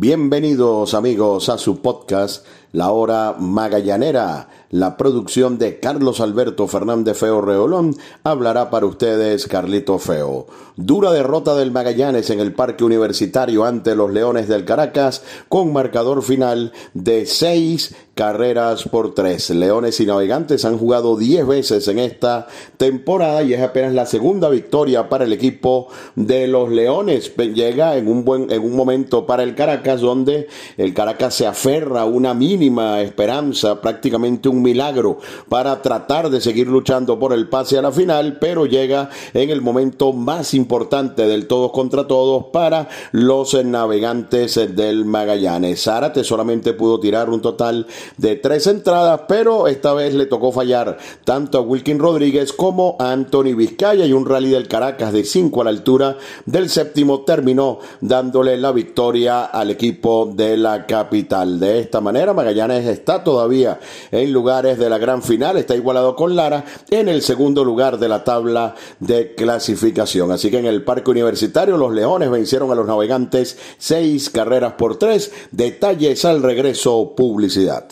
Bienvenidos amigos a su podcast La Hora Magallanera. La producción de Carlos Alberto Fernández Feo Reolón hablará para ustedes Carlito Feo. Dura derrota del Magallanes en el Parque Universitario ante los Leones del Caracas con marcador final de seis carreras por tres. Leones y Navegantes han jugado diez veces en esta temporada y es apenas la segunda victoria para el equipo de los Leones. Llega en un buen en un momento para el Caracas donde el Caracas se aferra a una mínima esperanza, prácticamente un milagro para tratar de seguir luchando por el pase a la final, pero llega en el momento más importante del todos contra todos para los navegantes del Magallanes. Zárate solamente pudo tirar un total de tres entradas, pero esta vez le tocó fallar tanto a Wilkin Rodríguez como a Anthony Vizcaya y un rally del Caracas de 5 a la altura del séptimo terminó dándole la victoria al equipo de la capital. De esta manera, Magallanes está todavía en lugar de la gran final, está igualado con Lara en el segundo lugar de la tabla de clasificación. Así que en el Parque Universitario los Leones vencieron a los Navegantes seis carreras por tres. Detalles al regreso, publicidad.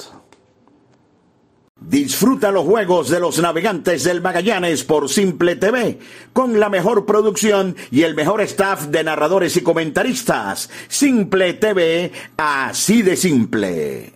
Disfruta los juegos de los navegantes del Magallanes por Simple TV, con la mejor producción y el mejor staff de narradores y comentaristas. Simple TV, así de simple.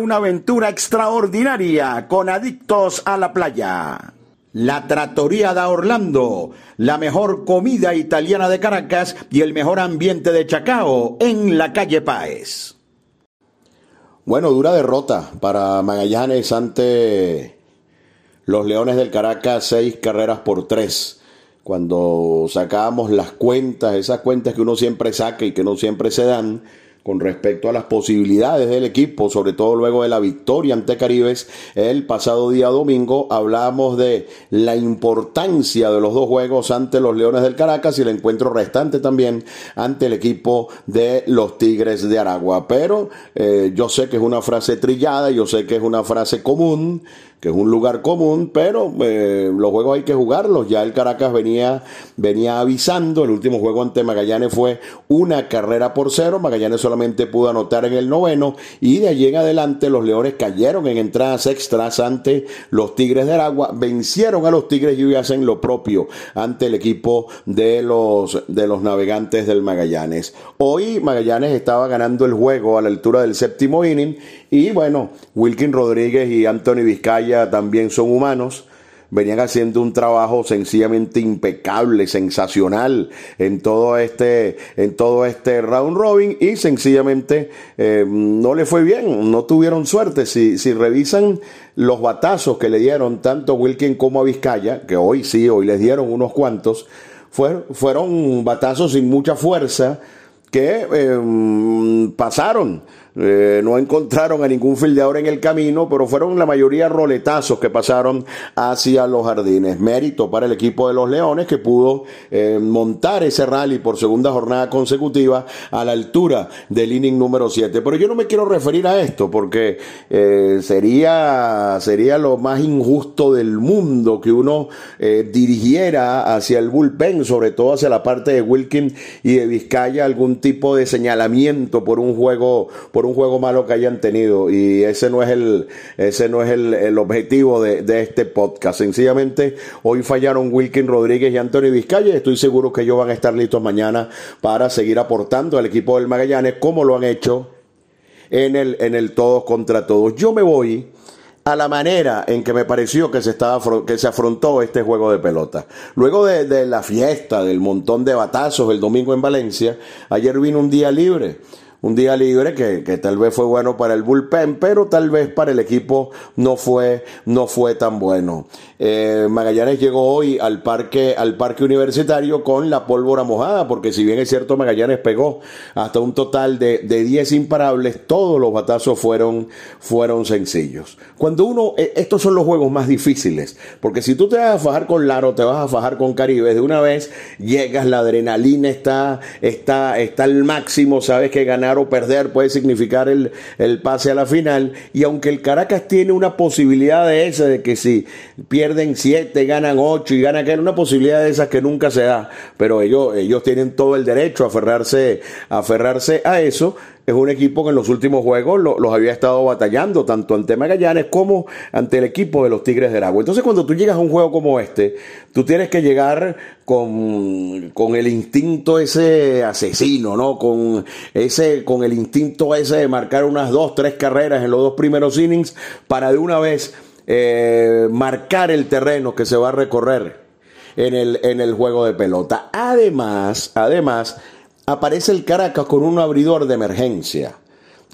una aventura extraordinaria con adictos a la playa. La Trattoria da Orlando, la mejor comida italiana de Caracas y el mejor ambiente de Chacao en la calle Páez. Bueno, dura derrota para Magallanes ante los Leones del Caracas, seis carreras por tres. Cuando sacábamos las cuentas, esas cuentas que uno siempre saca y que no siempre se dan, con respecto a las posibilidades del equipo, sobre todo luego de la victoria ante Caribes el pasado día domingo. Hablamos de la importancia de los dos juegos ante los Leones del Caracas y el encuentro restante también ante el equipo de los Tigres de Aragua. Pero eh, yo sé que es una frase trillada, yo sé que es una frase común, que es un lugar común, pero eh, los juegos hay que jugarlos. Ya el Caracas venía, venía avisando, el último juego ante Magallanes fue una carrera por cero, Magallanes solamente pudo anotar en el noveno y de allí en adelante los Leones cayeron en entradas extras ante los Tigres de Aragua, vencieron a los Tigres y hacen lo propio ante el equipo de los, de los navegantes del Magallanes. Hoy Magallanes estaba ganando el juego a la altura del séptimo inning y bueno, Wilkin Rodríguez y Anthony Vizcaya también son humanos, venían haciendo un trabajo sencillamente impecable, sensacional en todo este, en todo este round robin y sencillamente eh, no le fue bien, no tuvieron suerte. Si, si revisan los batazos que le dieron tanto a Wilkin como a Vizcaya, que hoy sí, hoy les dieron unos cuantos, fueron, batazos sin mucha fuerza que eh, pasaron eh, no encontraron a ningún fildeador en el camino, pero fueron la mayoría roletazos que pasaron hacia los jardines. Mérito para el equipo de los Leones que pudo eh, montar ese rally por segunda jornada consecutiva a la altura del inning número 7. Pero yo no me quiero referir a esto porque eh, sería, sería lo más injusto del mundo que uno dirigiera hacia el bullpen, sobre todo hacia la parte de Wilkin y de Vizcaya, algún tipo de señalamiento por un juego, un juego malo que hayan tenido y ese no es el, ese no es el, objetivo de, este podcast. Sencillamente hoy fallaron Wilkin Rodríguez y Antonio Vizcaya estoy seguro que ellos van a estar listos mañana para seguir aportando al equipo del Magallanes como lo han hecho en el, en el todos contra todos. Yo me voy a la manera en que me pareció que se, estaba, que se afrontó este juego de pelota. Luego de, de la fiesta, del montón de batazos el domingo en Valencia, ayer vino un día libre un día libre que, que, tal vez fue bueno para el bullpen, pero tal vez para el equipo no fue, no fue tan bueno. Eh, Magallanes llegó hoy al parque, al parque universitario con la pólvora mojada, porque si bien es cierto, Magallanes pegó hasta un total de, de 10 imparables, todos los batazos fueron, fueron sencillos. Cuando uno, eh, estos son los juegos más difíciles, porque si tú te vas a fajar con Laro, te vas a fajar con Caribe, de una vez llegas, la adrenalina está, está, está al máximo, sabes que ganar o perder puede significar el, el pase a la final. Y aunque el Caracas tiene una posibilidad de esa, de que si pierden siete, ganan ocho y ganan, que una posibilidad de esas que nunca se da. Pero ellos, ellos tienen todo el derecho a aferrarse, a aferrarse a eso es un equipo que en los últimos juegos los había estado batallando, tanto ante Magallanes como ante el equipo de los Tigres de Aragua. Entonces, cuando tú llegas a un juego como este, tú tienes que llegar con, con el instinto ese asesino, ¿no? Con ese, con el instinto ese de marcar unas dos, tres carreras en los dos primeros innings para de una vez eh, marcar el terreno que se va a recorrer en el, en el juego de pelota. Además, además, aparece el Caracas con un abridor de emergencia,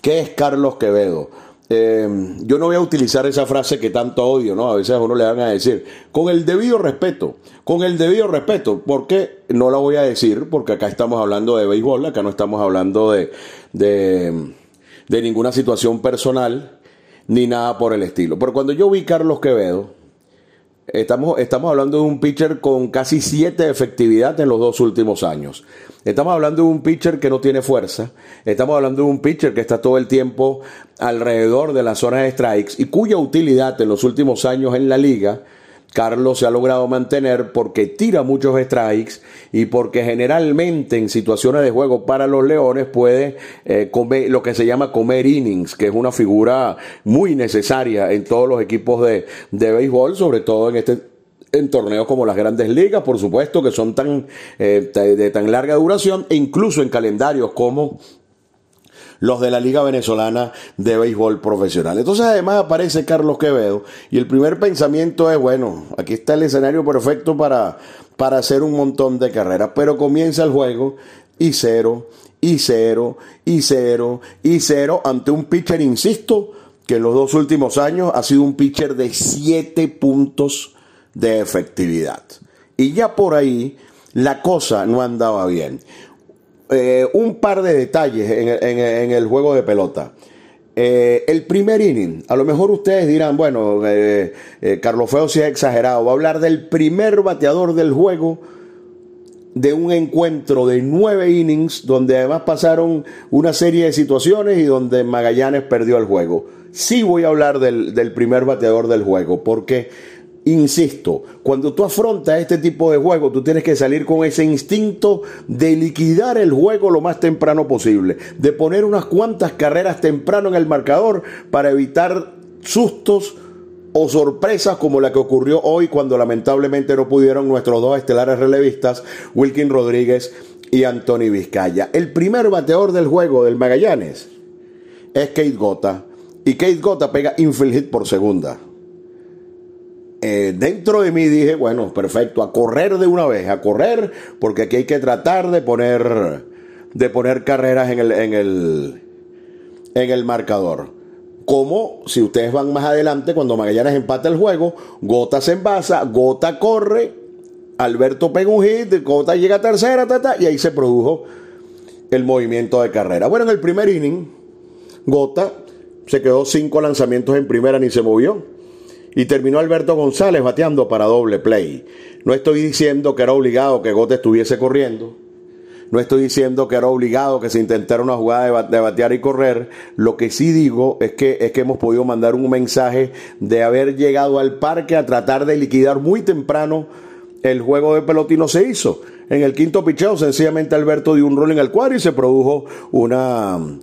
que es Carlos Quevedo. Eh, yo no voy a utilizar esa frase que tanto odio, ¿no? A veces a uno le van a decir, con el debido respeto, con el debido respeto, porque no la voy a decir, porque acá estamos hablando de béisbol, acá no estamos hablando de, de, de ninguna situación personal, ni nada por el estilo. Pero cuando yo vi Carlos Quevedo, Estamos, estamos hablando de un pitcher con casi 7 de efectividad en los dos últimos años. Estamos hablando de un pitcher que no tiene fuerza. Estamos hablando de un pitcher que está todo el tiempo alrededor de la zona de strikes y cuya utilidad en los últimos años en la liga Carlos se ha logrado mantener porque tira muchos strikes y porque generalmente en situaciones de juego para los Leones puede eh, comer lo que se llama comer innings, que es una figura muy necesaria en todos los equipos de, de béisbol, sobre todo en este en torneos como las grandes ligas, por supuesto, que son tan eh, de tan larga duración, e incluso en calendarios como los de la Liga Venezolana de Béisbol Profesional. Entonces además aparece Carlos Quevedo y el primer pensamiento es, bueno, aquí está el escenario perfecto para, para hacer un montón de carreras, pero comienza el juego y cero, y cero, y cero, y cero ante un pitcher, insisto, que en los dos últimos años ha sido un pitcher de siete puntos de efectividad. Y ya por ahí la cosa no andaba bien. Eh, un par de detalles en, el juego de pelota. Eh, el primer inning, a lo mejor ustedes dirán, bueno, eh, Carlos Feo se ha exagerado, va a hablar del primer bateador del juego de un encuentro de nueve innings donde además pasaron una serie de situaciones y donde Magallanes perdió el juego. Sí voy a hablar del, del primer bateador del juego, porque Insisto, cuando tú afrontas este tipo de juego, tú tienes que salir con ese instinto de liquidar el juego lo más temprano posible, de poner unas cuantas carreras temprano en el marcador para evitar sustos o sorpresas como la que ocurrió hoy cuando lamentablemente no pudieron nuestros dos estelares relevistas, Wilkin Rodríguez y Anthony Vizcaya. El primer bateador del juego del Magallanes es Kate Gota y Kate Gota pega infield hit por segunda. Eh, dentro de mí dije, bueno, perfecto, a correr de una vez, a correr, porque aquí hay que tratar de poner, de poner carreras en el, en el, en el marcador. Como si ustedes van más adelante, cuando Magallanes empata el juego, Gota se envasa, Gota corre, Alberto pega un hit, Gota llega a tercera, y ahí se produjo el movimiento de carrera. Bueno, en el primer inning, Gota se quedó cinco lanzamientos en primera, ni se movió y terminó Alberto González bateando para doble play. No estoy diciendo que era obligado que Gote estuviese corriendo. No estoy diciendo que era obligado que se intentara una jugada de batear y correr. Lo que sí digo es que, es que hemos podido mandar un mensaje de haber llegado al parque a tratar de liquidar muy temprano el juego de pelota y no se hizo. En el quinto picheo, sencillamente Alberto dio un rol en el cuadro y se produjo una,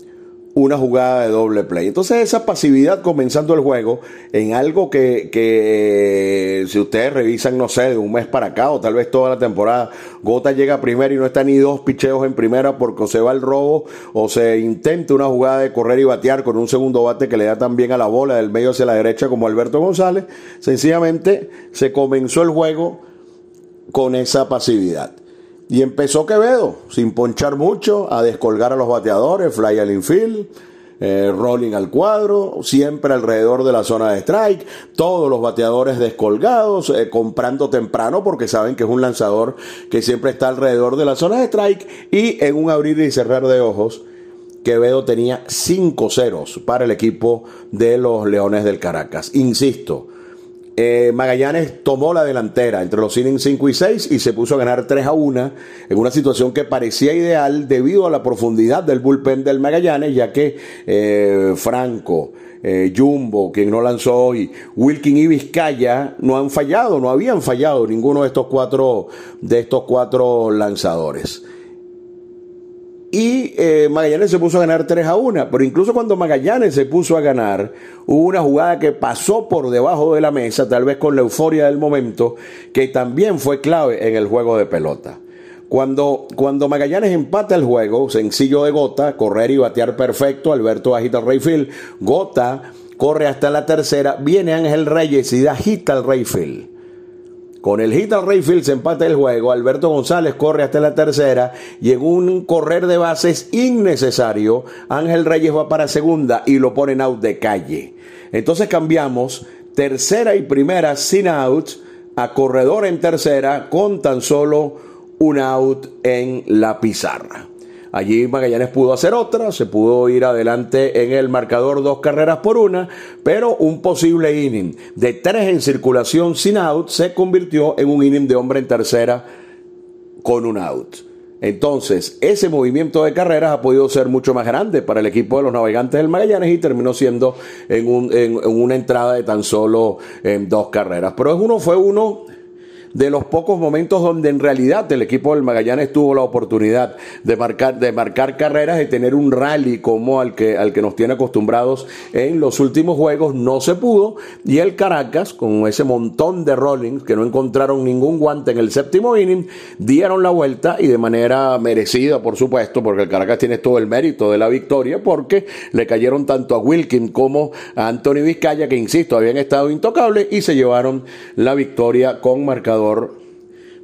una jugada de doble play. Entonces esa pasividad comenzando el juego en algo que, que, si ustedes revisan, no sé, de un mes para acá o tal vez toda la temporada, Gota llega primero y no está ni dos picheos en primera porque se va el robo o se intenta una jugada de correr y batear con un segundo bate que le da también a la bola del medio hacia la derecha como Alberto González. Sencillamente se comenzó el juego con esa pasividad. Y empezó Quevedo, sin ponchar mucho, a descolgar a los bateadores, fly al infield, eh, rolling al cuadro, siempre alrededor de la zona de strike, todos los bateadores descolgados, eh, comprando temprano porque saben que es un lanzador que siempre está alrededor de la zona de strike y en un abrir y cerrar de ojos, Quevedo tenía cinco ceros para el equipo de los Leones del Caracas. Insisto, eh, Magallanes tomó la delantera entre los innings 5 y 6 y se puso a ganar 3 a 1 en una situación que parecía ideal debido a la profundidad del bullpen del Magallanes, ya que eh, Franco, eh, Jumbo, quien no lanzó hoy, Wilkin y Vizcaya no han fallado, no habían fallado ninguno de estos cuatro, de estos cuatro lanzadores y eh, Magallanes se puso a ganar 3 a 1. Pero incluso cuando Magallanes se puso a ganar, hubo una jugada que pasó por debajo de la mesa, tal vez con la euforia del momento, que también fue clave en el juego de pelota. Cuando, cuando Magallanes empata el juego, sencillo de Gota, correr y batear perfecto, Alberto agita el Rayfield, Gota corre hasta la tercera, viene Ángel Reyes y agita el Rayfield. Con el hit al Rayfield se empata el juego. Alberto González corre hasta la tercera y en un correr de bases innecesario, Ángel Reyes va para segunda y lo ponen out de calle. Entonces cambiamos tercera y primera sin out a corredor en tercera con tan solo un out en la pizarra. Allí Magallanes pudo hacer otra, se pudo ir adelante en el marcador dos carreras por una, pero un posible inning de tres en circulación sin out se convirtió en un inning de hombre en tercera con un out. Entonces, ese movimiento de carreras ha podido ser mucho más grande para el equipo de los navegantes del Magallanes y terminó siendo en, en una entrada de tan solo en dos carreras. Pero uno fue uno de los pocos momentos donde en realidad el equipo del Magallanes tuvo la oportunidad de marcar, de marcar carreras y tener un rally como al que, al que nos tiene acostumbrados en los últimos juegos, no se pudo. Y el Caracas, con ese montón de rollings que no encontraron ningún guante en el séptimo inning, dieron la vuelta y de manera merecida, por supuesto, porque el Caracas tiene todo el mérito de la victoria, porque le cayeron tanto a Wilkin como a Anthony Vizcaya, que insisto, habían estado intocables y se llevaron la victoria con marcador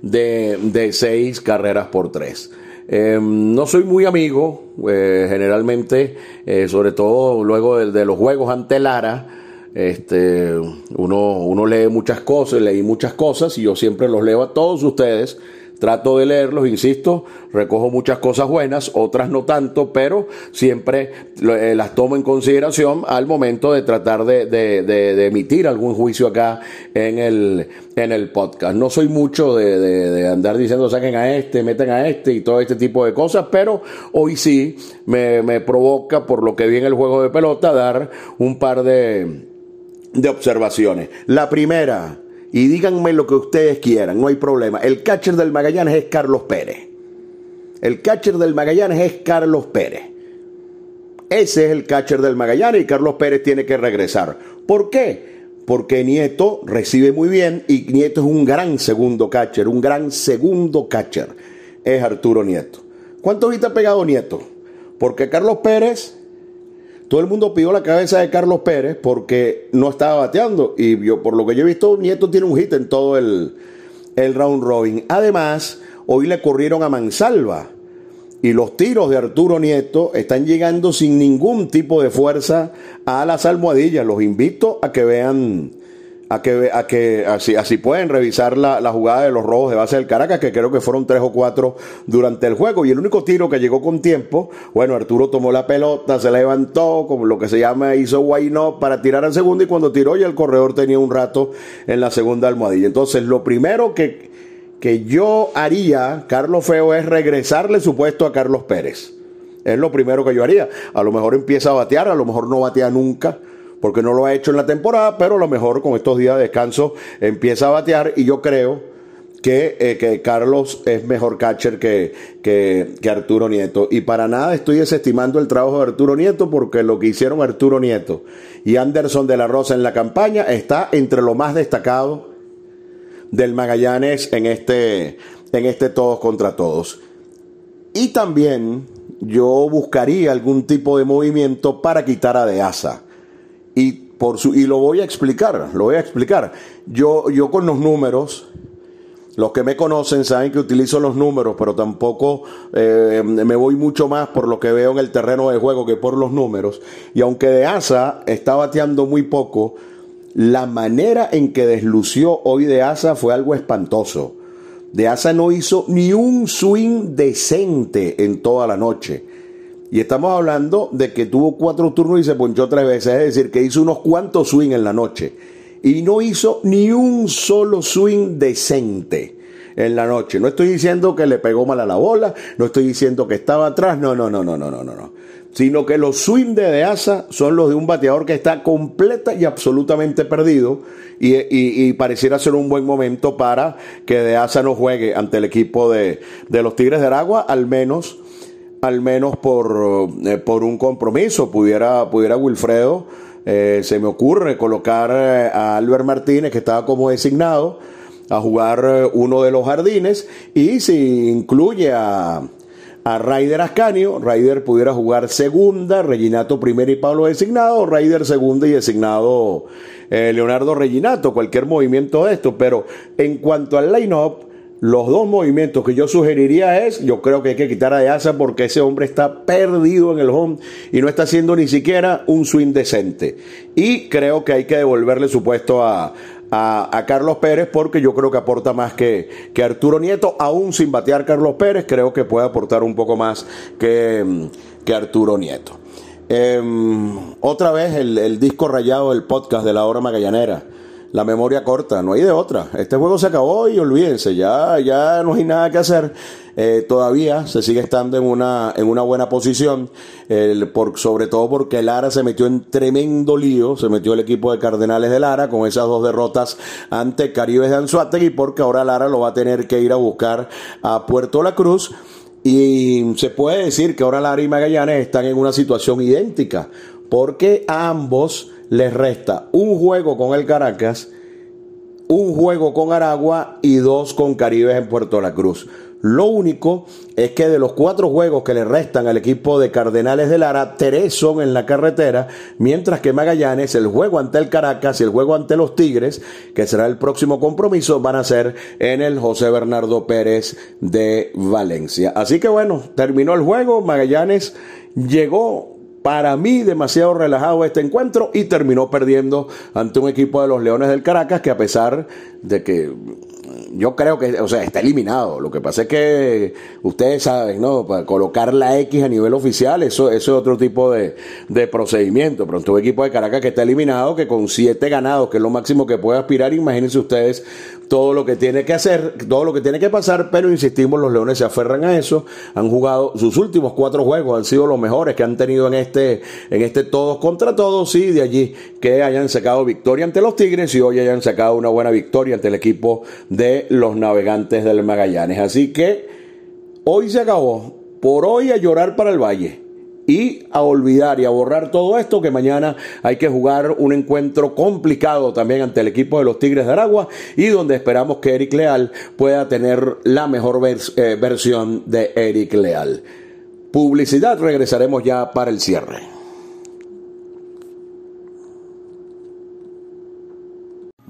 de, seis carreras por tres. Em, no soy muy amigo, eh, generalmente, eh, sobre todo luego de, los juegos ante Lara, este, uno, uno lee muchas cosas, leí muchas cosas y yo siempre los leo a todos ustedes Trato de leerlos, insisto, recojo muchas cosas buenas, otras no tanto, pero siempre eh, las tomo en consideración al momento de tratar de, emitir algún juicio acá en el, en el podcast. No soy mucho de, andar diciendo saquen a este, meten a este y todo este tipo de cosas, pero hoy sí me, me provoca, por lo que vi en el juego de pelota, dar un par de, de observaciones. La primera, y díganme lo que ustedes quieran, no hay problema. El catcher del Magallanes es Carlos Pérez. El catcher del Magallanes es Carlos Pérez. Ese es el catcher del Magallanes y Carlos Pérez tiene que regresar. ¿Por qué? Porque Nieto recibe muy bien y Nieto es un gran segundo catcher, un gran segundo catcher. Es Arturo Nieto. ¿Cuánto ahorita ha pegado Nieto? Porque Carlos Pérez todo el mundo pidió la cabeza de Carlos Pérez porque no estaba bateando. Y yo, por lo que yo he visto, Nieto tiene un hit en todo el, el round robin. Además, hoy le corrieron a Mansalva. Y los tiros de Arturo Nieto están llegando sin ningún tipo de fuerza a las almohadillas. Los invito a que vean a que, a que así, así pueden revisar la, la, jugada de los rojos de base del Caracas, que creo que fueron tres o cuatro durante el juego. Y el único tiro que llegó con tiempo, bueno, Arturo tomó la pelota, se levantó, como lo que se llama, hizo why para tirar al segundo, y cuando tiró ya el corredor tenía un rato en la segunda almohadilla. Entonces, lo primero que, que yo haría, Carlos Feo, es regresarle su puesto a Carlos Pérez. Es lo primero que yo haría. A lo mejor empieza a batear, a lo mejor no batea nunca porque no lo ha hecho en la temporada, pero a lo mejor con estos días de descanso empieza a batear y yo creo que, eh, que Carlos es mejor catcher que, que, Arturo Nieto. Y para nada estoy desestimando el trabajo de Arturo Nieto porque lo que hicieron Arturo Nieto y Anderson de la Rosa en la campaña está entre lo más destacado del Magallanes en este, en este todos contra todos. Y también yo buscaría algún tipo de movimiento para quitar a Deasa y, por su, y lo voy a explicar, lo voy a explicar. Yo, yo con los números, los que me conocen saben que utilizo los números, pero tampoco eh, me voy mucho más por lo que veo en el terreno de juego que por los números. Y aunque De Asa está bateando muy poco, la manera en que deslució hoy De Asa fue algo espantoso. De Asa no hizo ni un swing decente en toda la noche. Y estamos hablando de que tuvo cuatro turnos y se ponchó tres veces, es decir, que hizo unos cuantos swing en la noche. Y no hizo ni un solo swing decente en la noche. No estoy diciendo que le pegó mal a la bola, no estoy diciendo que estaba atrás, no, no, no, no, no, no, no. Sino que los swing de Deasa son los de un bateador que está completa y absolutamente perdido y, pareciera ser un buen momento para que Deasa no juegue ante el equipo de, de los Tigres de Aragua, al menos al menos por, eh, por un compromiso. Pudiera, pudiera Wilfredo, eh, se me ocurre colocar eh, a Albert Martínez, que estaba como designado, a jugar uno de los jardines, y si incluye a, a Ryder Ascanio, Ryder pudiera jugar segunda, Reginato primero y Pablo designado, Ryder segunda y designado Leonardo Reginato, cualquier movimiento de esto, pero en cuanto al line-up, los dos movimientos que yo sugeriría es, yo creo que hay que quitar a Deasa porque ese hombre está perdido en el home y no está haciendo ni siquiera un swing decente. Y creo que hay que devolverle su puesto a, a, Carlos Pérez porque yo creo que aporta más que, que Arturo Nieto, aún sin batear Carlos Pérez, creo que puede aportar un poco más que, que Arturo Nieto. Em, otra vez el, el disco rayado del podcast de la hora magallanera la memoria corta, no hay de otra. Este juego se acabó y olvídense, ya, ya no hay nada que hacer. Eh, todavía se sigue estando en una, en una buena posición, por, sobre todo porque Lara se metió en tremendo lío, se metió el equipo de Cardenales de Lara con esas dos derrotas ante Caribes de Anzuategui, porque ahora Lara lo va a tener que ir a buscar a Puerto La Cruz. Y se puede decir que ahora Lara y Magallanes están en una situación idéntica, porque ambos les resta un juego con el Caracas, un juego con Aragua y dos con Caribes en Puerto La Cruz. Lo único es que de los cuatro juegos que le restan al equipo de Cardenales de Lara, tres son en la carretera, mientras que Magallanes, el juego ante el Caracas y el juego ante los Tigres, que será el próximo compromiso, van a ser en el José Bernardo Pérez de Valencia. Así que bueno, terminó el juego, Magallanes llegó para mí demasiado relajado este encuentro y terminó perdiendo ante un equipo de los Leones del Caracas que a pesar de que yo creo que, o sea, está eliminado. Lo que pasa es que ustedes saben, ¿no? Para colocar la X a nivel oficial, eso, eso es otro tipo de, de procedimiento. Pronto un equipo de Caracas que está eliminado, que con siete ganados, que es lo máximo que puede aspirar, imagínense ustedes todo lo que tiene que hacer, todo lo que tiene que pasar, pero insistimos, los Leones se aferran a eso. Han jugado sus últimos cuatro juegos, han sido los mejores que han tenido en este, en este todos contra todos, y de allí que hayan sacado victoria ante los Tigres y hoy hayan sacado una buena victoria ante el equipo de los navegantes del Magallanes. Así que hoy se acabó. Por hoy a llorar para el Valle y a olvidar y a borrar todo esto que mañana hay que jugar un encuentro complicado también ante el equipo de los Tigres de Aragua y donde esperamos que Eric Leal pueda tener la mejor eh, versión de Eric Leal. Publicidad, regresaremos ya para el cierre.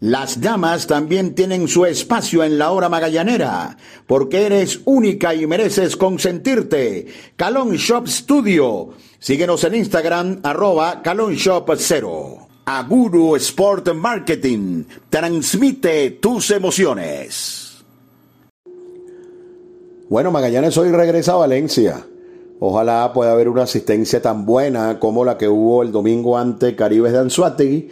Las damas también tienen su espacio en la hora magallanera, porque eres única y mereces consentirte. Calon Shop Studio. Síguenos en Instagram, arroba Calon Shop 0. Aguru Sport Marketing. Transmite tus emociones. Bueno, Magallanes hoy regresa a Valencia. Ojalá pueda haber una asistencia tan buena como la que hubo el domingo ante Caribes de Anzuategui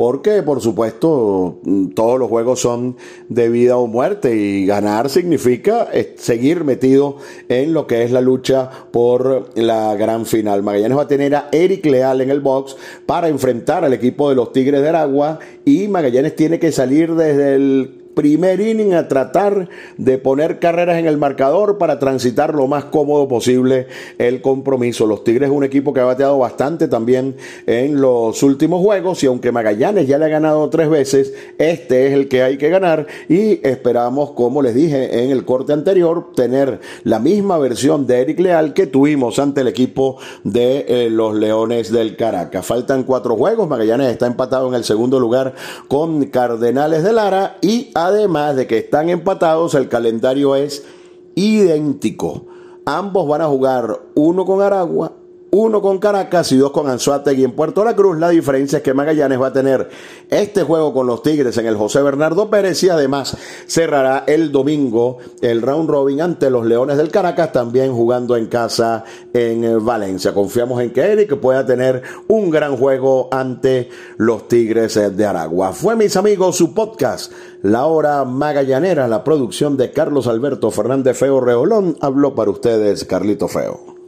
porque por supuesto todos los juegos son de vida o muerte y ganar significa eh, seguir metido en lo que es la lucha por la gran final. Magallanes va a tener a Eric Leal en el box para enfrentar al equipo de los Tigres de Aragua y Magallanes tiene que salir desde el primer inning a tratar de poner carreras en el marcador para transitar lo más cómodo posible el compromiso. Los Tigres es un equipo que ha bateado bastante también en los últimos juegos y aunque Magallanes ya le ha ganado tres veces, este es el que hay que ganar y esperamos, como les dije en el corte anterior, tener la misma versión de Eric Leal que tuvimos ante el equipo de eh, los Leones del Caracas. Faltan cuatro juegos, Magallanes está empatado en el segundo lugar con Cardenales de Lara y Además de que están empatados, el calendario es idéntico. Ambos van a jugar uno con Aragua, uno con Caracas y dos con Anzuategui en Puerto La Cruz. La diferencia es que Magallanes va a tener este juego con los Tigres en el José Bernardo Pérez y además cerrará el domingo el round robin ante los Leones del Caracas, también jugando en casa en eh, Valencia. Confiamos en que Eric pueda tener un gran juego ante los Tigres eh, de Aragua. Fue, mis amigos, su podcast, La Hora Magallanera, la producción de Carlos Alberto Fernández Feo Reolón. Habló para ustedes Carlito Feo.